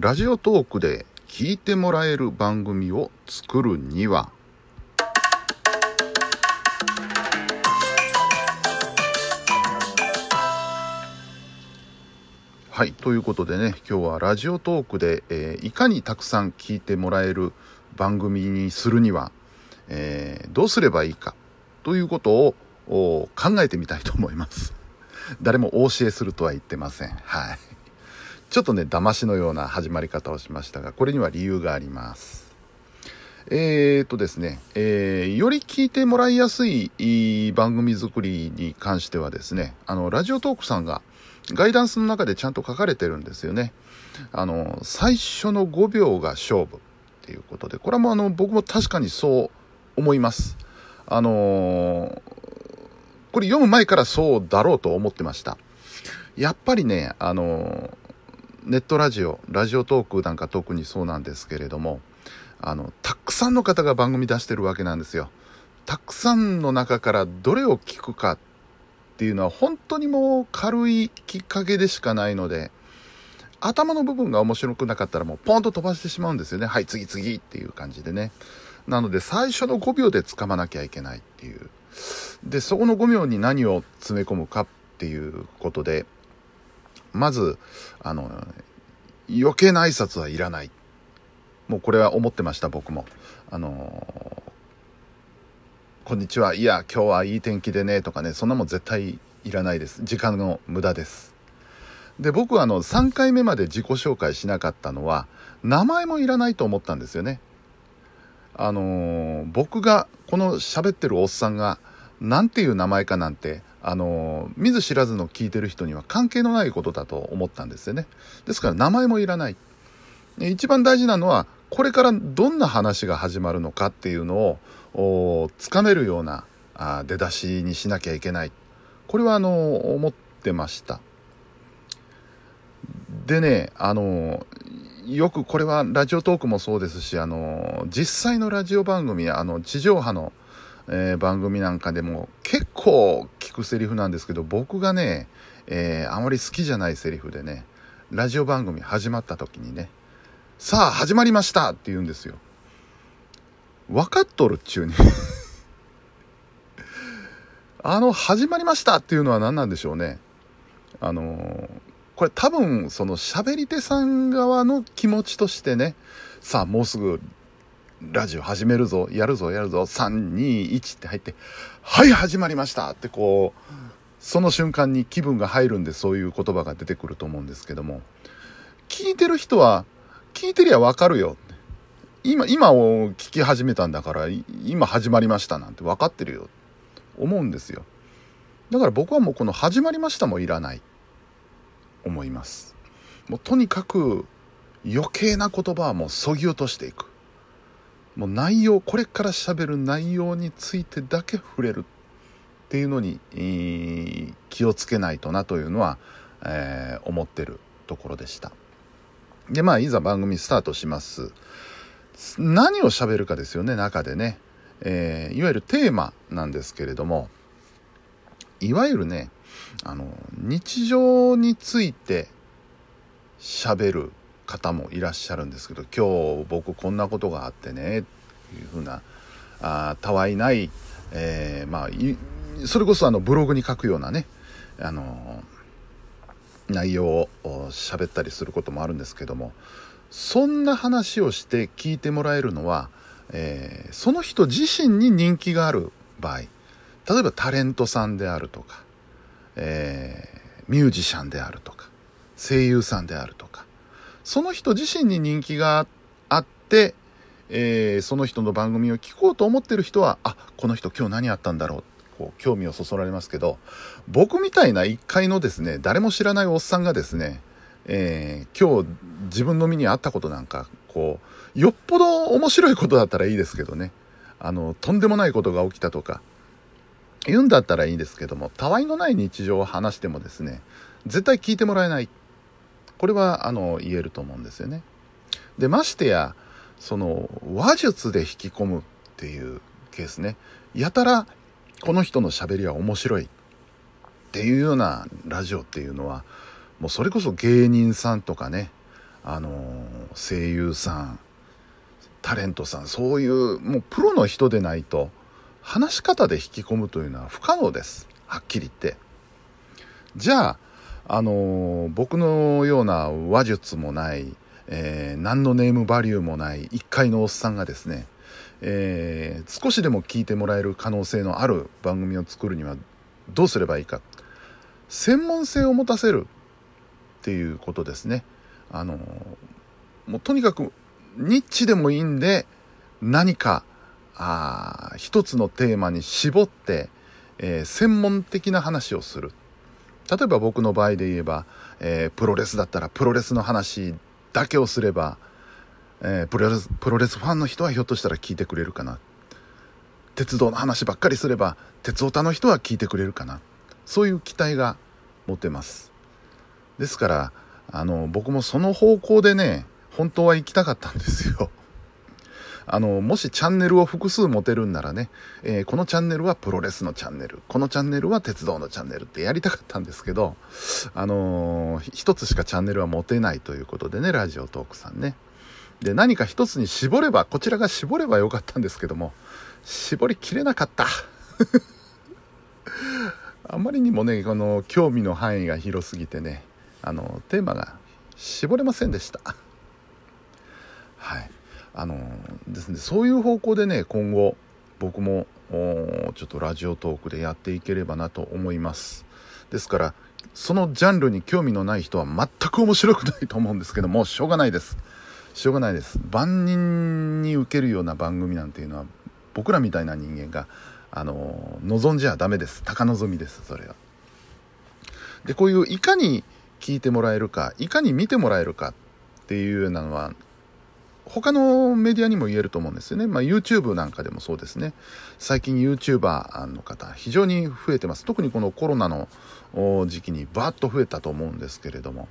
ラジオトークで聞いてもらえる番組を作るには。はいということでね今日はラジオトークで、えーいかにたくさん聞いてもらえる番組にするには、えーどうすればいいかということを考えてみたいと思います。誰もお教えするとは言ってません。はい。ちょっとね騙しのような始まり方をしましたがこれには理由がありますえー、とですね、えーより聞いてもらいやすいいい番組作りに関してはですね、あの、ラジオトークさんがガイダンスの中でちゃんと書かれてるんですよね。あの、最初の5秒が勝負っていうことで、これはもうあの、僕も確かにそう思います。あのーこれ読む前からそうだろうと思ってました。やっぱりね、あのーネットラジオ、ラジオトークなんか特にそうなんですけれども、あの、たくさんの方が番組出してるわけなんですよ。たくさんの中からどれを聞くかっていうのは本当にもう軽いきっかけでしかないので、頭の部分が面白くなかったらもうポンと飛ばしてしまうんですよね。はい、次次っていう感じでね。なので最初の5秒で掴まなきゃいけないっていう。で、そこの5秒に何を詰め込むかっていうことで、まず、あの、余計な挨拶はいらない。もうこれは思ってました、僕も。あのこんにちは。いや、今日はいい天気でね、とかね、そんなもん絶対いらないです。時間の無駄です。で、僕はあの、3回目まで自己紹介しなかったのは、名前もいらないと思ったんですよね。あのー僕が、この喋ってるおっさんが、なんていう名前かなんて、あの見ず知らずの聞いてる人には関係のないことだと思ったんですよね。ですから名前もいらない。一番大事なのは、これからどんな話が始まるのかっていうのを、つかめるようなあ出だしにしなきゃいけない。これはあの思ってました。でね、あのよくこれはラジオトークもそうですし、あの実際のラジオ番組、あの地上波の、えー番組なんかでも結構聞くセリフなんですけど、僕がね、えーあまり好きじゃないセリフでね、ラジオ番組始まった時にね、さあ始まりましたって言うんですよ。分かっとるっちゅうに。あの、始まりましたっていうのは何なんでしょうね。あのーこれ多分、その喋り手さん側の気持ちとしてね、さあもうすぐラジオ始めるぞ、やるぞ、やるぞ、3、2、1って入って、はい、始まりましたってこう、その瞬間に気分が入るんでそういう言葉が出てくると思うんですけども、聞いてる人は、聞いてりゃわかるよ。今、今を聞き始めたんだから、今始まりましたなんて分かってるよ。思うんですよ。だから僕はもうこの始まりましたもいらない。思います。もうとにかく余計な言葉はもうそぎ落としていく。もう内容、これから喋る内容についてだけ触れるっていうのに、えー気をつけないとなというのは、えー思ってるところでした。で、まあ、いざ番組スタートします。何を喋るかですよね、中でね。えーいわゆるテーマなんですけれども、いわゆるね、あの、日常について喋る方もいらっしゃるんですけど、今日僕こんなことがあってね、っていうふうな、あたわいない、えーまあ、それこそあのブログに書くようなね、あの内容を喋ったりすることもあるんですけどもそんな話をして聞いてもらえるのは、えーその人自身に人気がある場合例えばタレントさんであるとか、えーミュージシャンであるとか声優さんであるとかその人自身に人気があって、えーその人の番組を聞こうと思ってる人はあこの人今日何あったんだろう。こう興味をそそられますけど僕みたいな一回のですね誰も知らないおっさんがですね、えー今日自分の身にあったことなんかこうよっぽど面白いことだったらいいですけどね。あのとんでもないことが起きたとか言うんだったらいいんですけどもたわいのない日常を話してもですね絶対聞いてもらえない。これはあの言えると思うんですよね。でましてやその話術で引き込むっていうケースね。やたらこの人の喋りは面白い。っていうようなラジオっていうのはもうそれこそ芸人さんとかね。あの声優さんタレントさんそういうもうプロの人でないと話し方で引き込むというのは不可能です。はっきり言って。じゃああの僕のような話術もない、えー、何のネームバリューもない一階のおっさんがですね、えー、少しでも聞いてもらえる可能性のある番組を作るにはどうすればいいか専門性を持たせるっていうことですね。あのもうとにかくニッチでもいいんで何かあ一つのテーマに絞って、えー、専門的な話をする。例えば僕の場合で言えば、えー、プロレスだったらプロレスの話だけをすれば、えー、プロレスプロレスファンの人はひょっとしたら聞いてくれるかな。鉄道の話ばっかりすれば鉄オタの人は聞いてくれるかな。そういう期待が持てます。ですからあの僕もその方向でね本当は行きたかったんですよ。あの、もしチャンネルを複数持てるんならね、えー、このチャンネルはプロレスのチャンネル、このチャンネルは鉄道のチャンネルってやりたかったんですけど、あのー、一つしかチャンネルは持てないということでね、ラジオトークさんね。で、何か一つに絞れば、こちらが絞ればよかったんですけども、絞りきれなかった。あまりにもね、この興味の範囲が広すぎてね、あの、テーマが絞れませんでした。あのですねそういう方向でね今後僕もちょっとラジオトークでやっていければなと思います。ですからそのジャンルに興味のない人は全く面白くないと思うんですけどもしょうがないです。しょうがないです。万人に受けるような番組なんていうのは僕らみたいな人間があの望んじゃダメです。高望みですそれは。でこういういかに聞いてもらえるかいかに見てもらえるかっていうようなのは他のメディアにも言えると思うんですよね。まあ、YouTube なんかでもそうですね。最近 YouTuber の方、非常に増えてます。特にこのコロナの時期にバーッと増えたと思うんですけれども、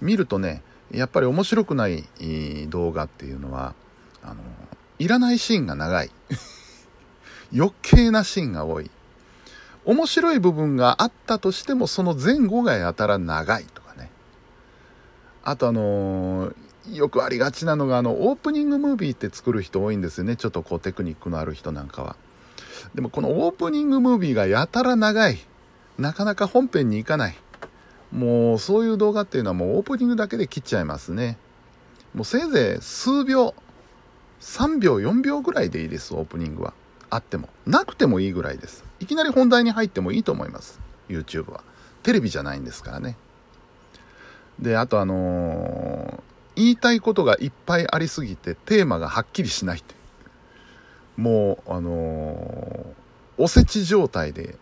見るとね、やっぱり面白くない動画っていうのは、あの、いらないシーンが長い。余計なシーンが多い。面白い部分があったとしても、その前後がやたら長いとかね。あとあのー、よくありがちなのがあのオープニングムービーって作る人多いんですよね。ちょっとこうテクニックのある人なんかは。でもこのオープニングムービーがやたら長い。なかなか本編に行かない。もうそういう動画っていうのはもうオープニングだけで切っちゃいますね。もうせいぜい数秒3秒4秒ぐらいでいいです。オープニングは。あっても。なくてもいいぐらいです。いきなり本題に入ってもいいと思います。YouTube は。テレビじゃないんですからね。であとあのー言いたいことがいっぱいありすぎてテーマがはっきりしないってもうあのー、おせち状態で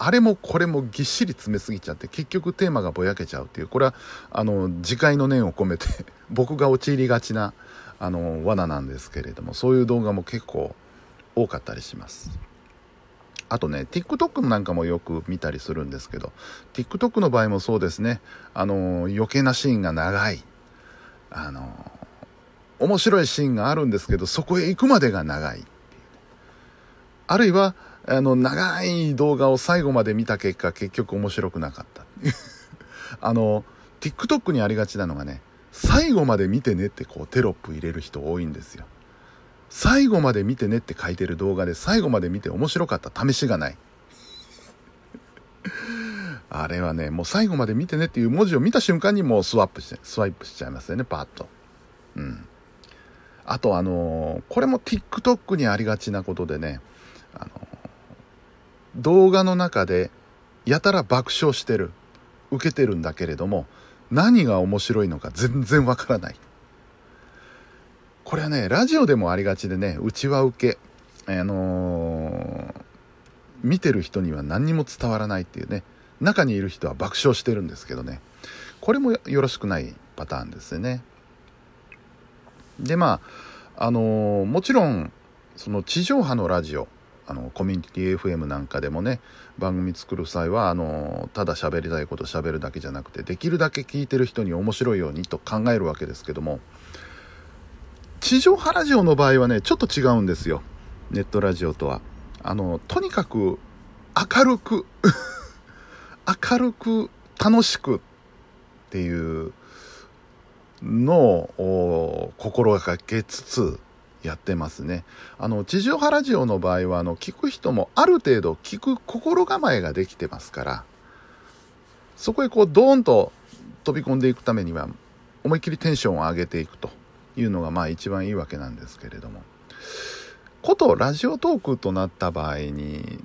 あれもこれもぎっしり詰めすぎちゃって結局テーマがぼやけちゃうっていう。これはあの自戒の念を込めて 僕が陥りがちなあの罠なんですけれどもそういう動画も結構多かったりします。あとね TikTok なんかもよく見たりするんですけど TikTok の場合もそうですね。あの余計なシーンが長い。あの面白いシーンがあるんですけどそこへ行くまでが長いあるいはあの長い動画を最後まで見た結果結局面白くなかった あの TikTok にありがちなのがね最後まで見てねってこうテロップ入れる人多いんですよ。最後まで見てねって書いてる動画で最後まで見て面白かった試しがない。あれはね、もう最後まで見てねっていう文字を見た瞬間にもうスワップして、スワイプしちゃいますよね、パッと。うん。あとあのー、これも TikTok にありがちなことでね、あのー、動画の中でやたら爆笑してる、受けてるんだけれども、何が面白いのか全然わからない。これはね、ラジオでもありがちでね、うちは受け、あのー、見てる人には何にも伝わらないっていうね、中にいる人は爆笑してるんですけどね。これもよろしくないパターンですね。でまああのー、もちろんその地上波のラジオあのコミュニティ FM なんかでもね番組作る際はあのただ喋りたいこと喋るだけじゃなくてできるだけ聞いてる人に面白いようにと考えるわけですけども地上波ラジオの場合はねちょっと違うんですよ。ネットラジオとは。あのとにかく明るく明るく楽しくっていうのを心がけつつやってますね。あの、地上波ラジオの場合は、あの、聞く人もある程度聞く心構えができてますから、そこへこう、ドーンと飛び込んでいくためには、思いっきりテンションを上げていくというのが、まあ一番いいわけなんですけれども。ことラジオトークとなった場合に、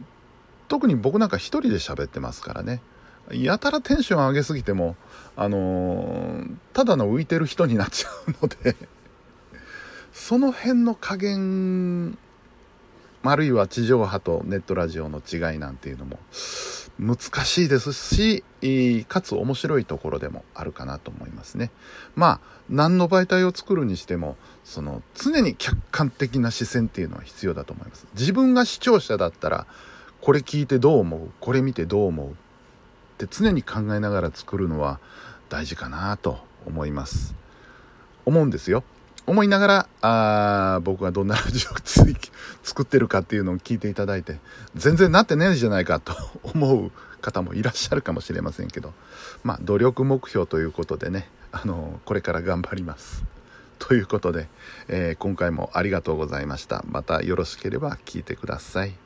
特に僕なんか一人で喋ってますからね。やたらテンション上げすぎても、あのー、ただの浮いてる人になっちゃうのでその辺の加減、あるいは地上波とネットラジオの違いなんていうのも難しいですし、かつ面白いところでもあるかなと思いますね。まあ、何の媒体を作るにしても、その常に客観的な視線っていうのは必要だと思います。自分が視聴者だったら、これ聞いてどう思う？これ見てどう思う？って常に考えながら作るのは大事かなと思います。思うんですよ。思いながら、あ僕がどんなラジオを 作ってるかっていうのを聞いていただいて、全然なってねえじゃないかと思う方もいらっしゃるかもしれませんけど、まあ、努力目標ということでね、あの、これから頑張ります。ということで、えー、今回もありがとうございました。またよろしければ聞いてください。